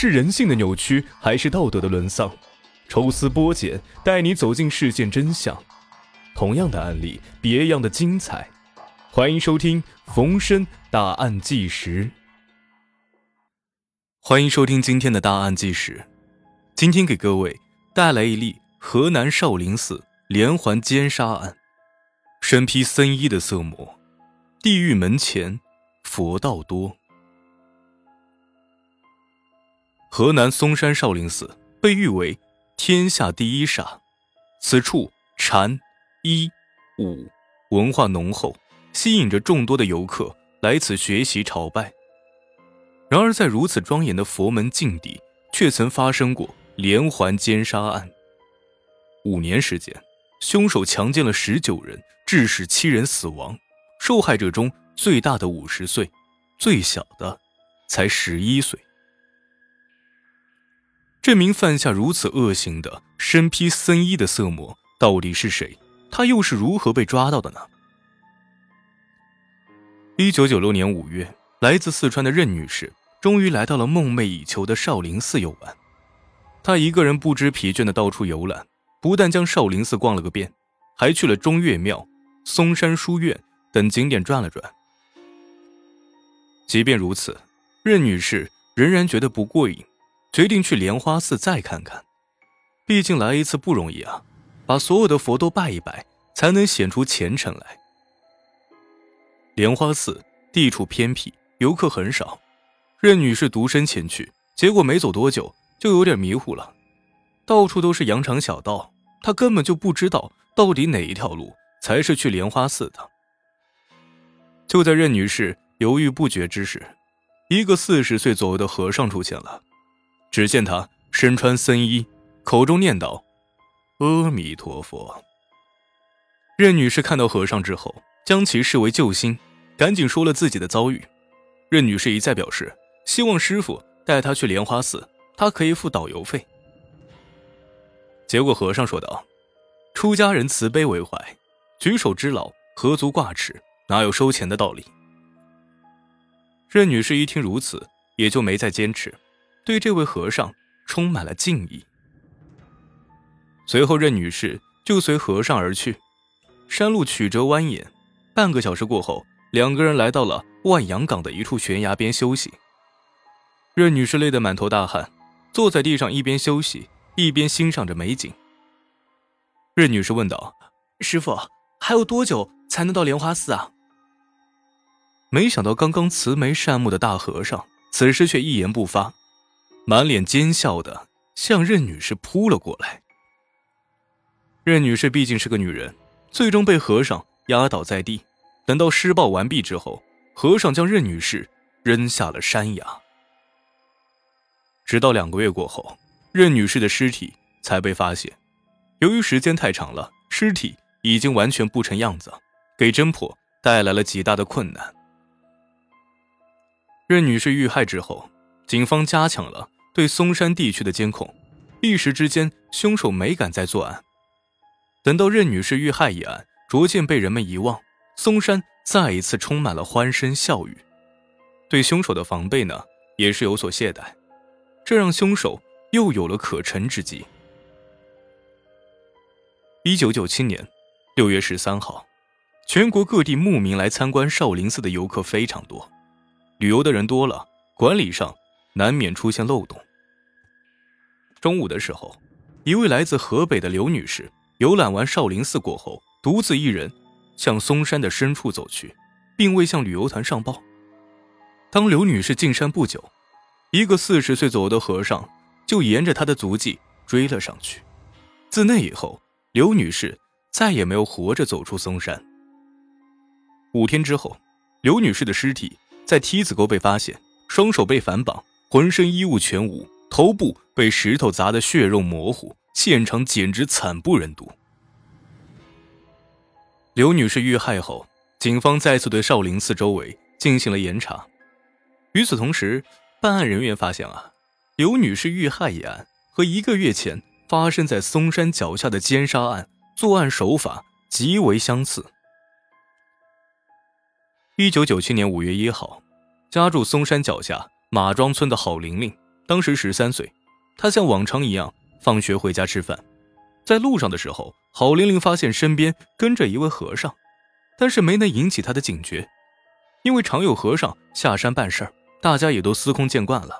是人性的扭曲，还是道德的沦丧？抽丝剥茧，带你走进事件真相。同样的案例，别样的精彩。欢迎收听逢生大案纪实。欢迎收听今天的大案纪实。今天给各位带来一例河南少林寺连环奸杀案。身披僧衣的色魔，地狱门前佛道多。河南嵩山少林寺被誉为天下第一刹，此处禅、医、武文化浓厚，吸引着众多的游客来此学习朝拜。然而，在如此庄严的佛门禁地，却曾发生过连环奸杀案。五年时间，凶手强奸了十九人，致使七人死亡。受害者中最大的五十岁，最小的才十一岁。这名犯下如此恶行的身披僧衣的色魔到底是谁？他又是如何被抓到的呢？一九九六年五月，来自四川的任女士终于来到了梦寐以求的少林寺游玩。她一个人不知疲倦的到处游览，不但将少林寺逛了个遍，还去了中岳庙、嵩山书院等景点转了转。即便如此，任女士仍然觉得不过瘾。决定去莲花寺再看看，毕竟来一次不容易啊，把所有的佛都拜一拜，才能显出虔诚来。莲花寺地处偏僻，游客很少，任女士独身前去，结果没走多久就有点迷糊了，到处都是羊肠小道，她根本就不知道到底哪一条路才是去莲花寺的。就在任女士犹豫不决之时，一个四十岁左右的和尚出现了。只见他身穿僧衣，口中念叨：“阿弥陀佛。”任女士看到和尚之后，将其视为救星，赶紧说了自己的遭遇。任女士一再表示希望师傅带她去莲花寺，她可以付导游费。结果和尚说道：“出家人慈悲为怀，举手之劳，何足挂齿，哪有收钱的道理？”任女士一听如此，也就没再坚持。对这位和尚充满了敬意。随后，任女士就随和尚而去。山路曲折蜿蜒，半个小时过后，两个人来到了万阳港的一处悬崖边休息。任女士累得满头大汗，坐在地上一边休息一边欣赏着美景。任女士问道：“师傅，还有多久才能到莲花寺啊？”没想到，刚刚慈眉善目的大和尚此时却一言不发。满脸奸笑的向任女士扑了过来。任女士毕竟是个女人，最终被和尚压倒在地。等到施暴完毕之后，和尚将任女士扔下了山崖。直到两个月过后，任女士的尸体才被发现。由于时间太长了，尸体已经完全不成样子，给侦破带来了极大的困难。任女士遇害之后，警方加强了。对嵩山地区的监控，一时之间，凶手没敢再作案。等到任女士遇害一案逐渐被人们遗忘，嵩山再一次充满了欢声笑语。对凶手的防备呢，也是有所懈怠，这让凶手又有了可乘之机。一九九七年六月十三号，全国各地慕名来参观少林寺的游客非常多，旅游的人多了，管理上难免出现漏洞。中午的时候，一位来自河北的刘女士游览完少林寺过后，独自一人向嵩山的深处走去，并未向旅游团上报。当刘女士进山不久，一个四十岁左右的和尚就沿着她的足迹追了上去。自那以后，刘女士再也没有活着走出嵩山。五天之后，刘女士的尸体在梯子沟被发现，双手被反绑，浑身衣物全无。头部被石头砸得血肉模糊，现场简直惨不忍睹。刘女士遇害后，警方再次对少林寺周围进行了严查。与此同时，办案人员发现啊，刘女士遇害一案和一个月前发生在嵩山脚下的奸杀案作案手法极为相似。一九九七年五月一号，家住嵩山脚下马庄村的郝玲玲。当时十三岁，他像往常一样放学回家吃饭，在路上的时候，郝玲玲发现身边跟着一位和尚，但是没能引起他的警觉，因为常有和尚下山办事，大家也都司空见惯了。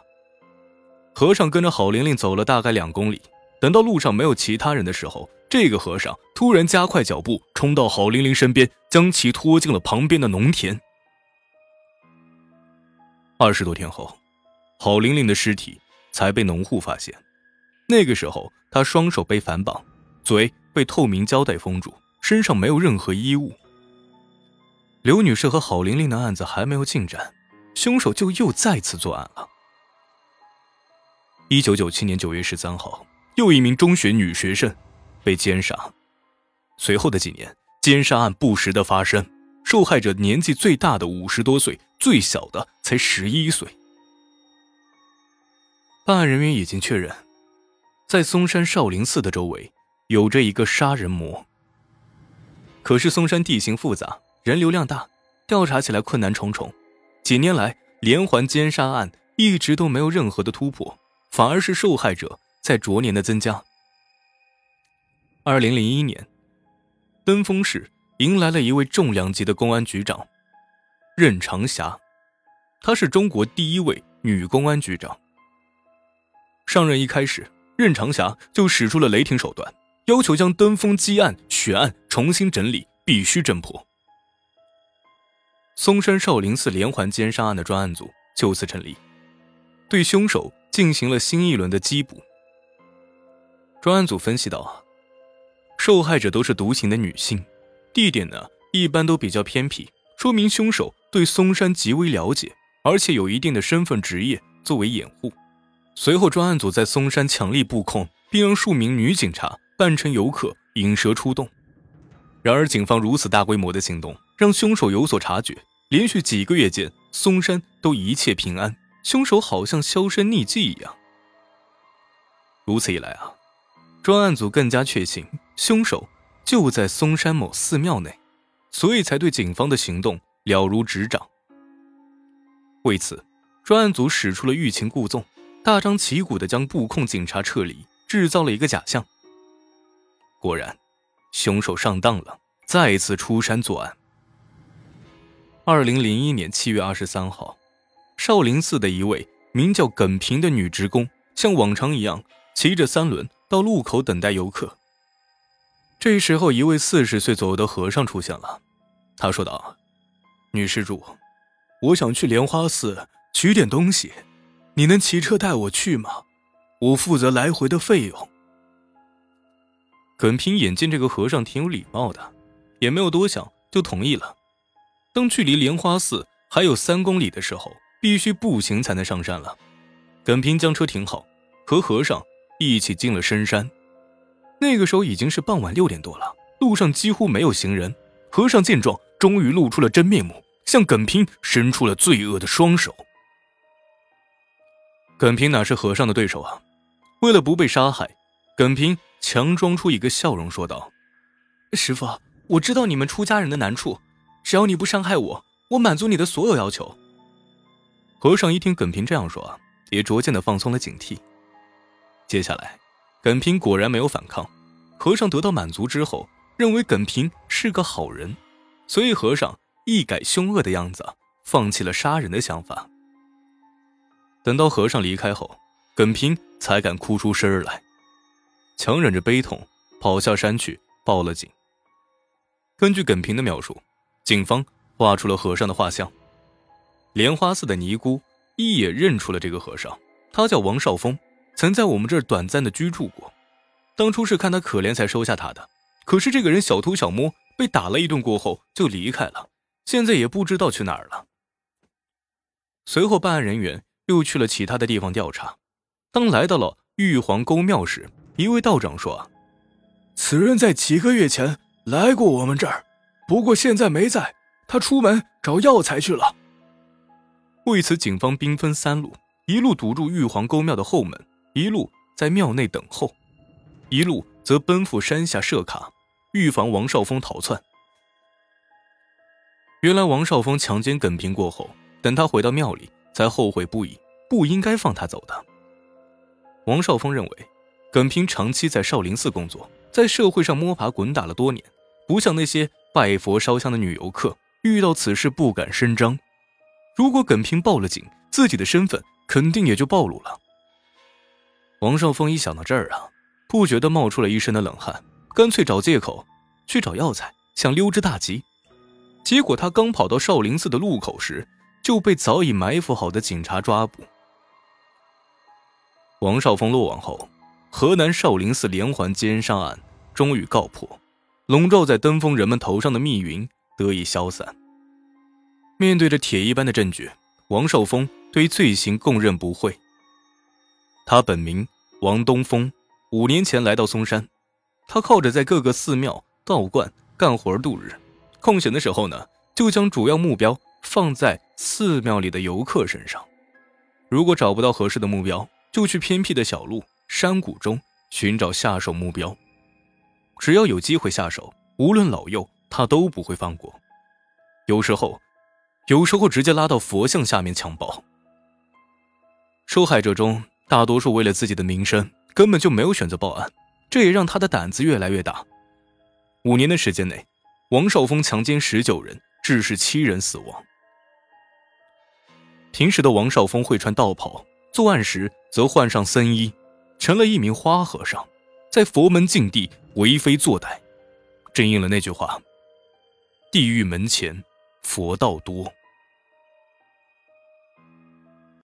和尚跟着郝玲玲走了大概两公里，等到路上没有其他人的时候，这个和尚突然加快脚步，冲到郝玲玲身边，将其拖进了旁边的农田。二十多天后，郝玲玲的尸体才被农户发现。那个时候，她双手被反绑，嘴被透明胶带封住，身上没有任何衣物。刘女士和郝玲玲的案子还没有进展，凶手就又再次作案了。一九九七年九月十三号，又一名中学女学生被奸杀。随后的几年，奸杀案不时的发生，受害者年纪最大的五十多岁，最小的才十一岁。办案人员已经确认，在嵩山少林寺的周围有着一个杀人魔。可是嵩山地形复杂，人流量大，调查起来困难重重。几年来，连环奸杀案一直都没有任何的突破。反而是受害者在逐年的增加。二零零一年，登封市迎来了一位重量级的公安局长任长霞，她是中国第一位女公安局长。上任一开始，任长霞就使出了雷霆手段，要求将登封积案血案重新整理，必须侦破。嵩山少林寺连环奸杀案的专案组就此成立，对凶手。进行了新一轮的缉捕。专案组分析到，受害者都是独行的女性，地点呢一般都比较偏僻，说明凶手对嵩山极为了解，而且有一定的身份职业作为掩护。随后，专案组在嵩山强力布控，并让数名女警察扮成游客引蛇出洞。然而，警方如此大规模的行动，让凶手有所察觉，连续几个月间，嵩山都一切平安。凶手好像销声匿迹一样。如此一来啊，专案组更加确信凶手就在嵩山某寺庙内，所以才对警方的行动了如指掌。为此，专案组使出了欲擒故纵，大张旗鼓的将布控警察撤离，制造了一个假象。果然，凶手上当了，再次出山作案。二零零一年七月二十三号。少林寺的一位名叫耿平的女职工，像往常一样骑着三轮到路口等待游客。这时候，一位四十岁左右的和尚出现了。他说道：“女施主，我想去莲花寺取点东西，你能骑车带我去吗？我负责来回的费用。”耿平眼见这个和尚挺有礼貌的，也没有多想，就同意了。当距离莲花寺还有三公里的时候，必须步行才能上山了。耿平将车停好，和和尚一起进了深山。那个时候已经是傍晚六点多了，路上几乎没有行人。和尚见状，终于露出了真面目，向耿平伸出了罪恶的双手。耿平哪是和尚的对手啊？为了不被杀害，耿平强装出一个笑容，说道：“师傅，我知道你们出家人的难处，只要你不伤害我，我满足你的所有要求。”和尚一听耿平这样说，也逐渐的放松了警惕。接下来，耿平果然没有反抗。和尚得到满足之后，认为耿平是个好人，所以和尚一改凶恶的样子，放弃了杀人的想法。等到和尚离开后，耿平才敢哭出声来，强忍着悲痛跑下山去报了警。根据耿平的描述，警方画出了和尚的画像。莲花寺的尼姑一眼认出了这个和尚，他叫王少峰，曾在我们这儿短暂的居住过。当初是看他可怜才收下他的，可是这个人小偷小摸，被打了一顿过后就离开了，现在也不知道去哪儿了。随后，办案人员又去了其他的地方调查。当来到了玉皇沟庙时，一位道长说：“此人在几个月前来过我们这儿，不过现在没在，他出门找药材去了。”为此，警方兵分三路：一路堵住玉皇沟庙的后门，一路在庙内等候，一路则奔赴山下设卡，预防王少峰逃窜。原来，王少峰强奸耿平过后，等他回到庙里，才后悔不已，不应该放他走的。王少峰认为，耿平长期在少林寺工作，在社会上摸爬滚打了多年，不像那些拜佛烧香的女游客，遇到此事不敢声张。如果耿平报了警，自己的身份肯定也就暴露了。王少峰一想到这儿啊，不觉得冒出了一身的冷汗，干脆找借口去找药材，想溜之大吉。结果他刚跑到少林寺的路口时，就被早已埋伏好的警察抓捕。王少峰落网后，河南少林寺连环奸杀案终于告破，笼罩在登封人们头上的密云得以消散。面对着铁一般的证据，王少峰对罪行供认不讳。他本名王东峰，五年前来到嵩山，他靠着在各个寺庙、道观干活度日，空闲的时候呢，就将主要目标放在寺庙里的游客身上。如果找不到合适的目标，就去偏僻的小路、山谷中寻找下手目标，只要有机会下手，无论老幼，他都不会放过。有时候，有时候直接拉到佛像下面强暴。受害者中大多数为了自己的名声，根本就没有选择报案，这也让他的胆子越来越大。五年的时间内，王少峰强奸十九人，致使七人死亡。平时的王少峰会穿道袍。作案时则换上僧衣，成了一名花和尚，在佛门禁地为非作歹，正应了那句话：“地狱门前佛道多。”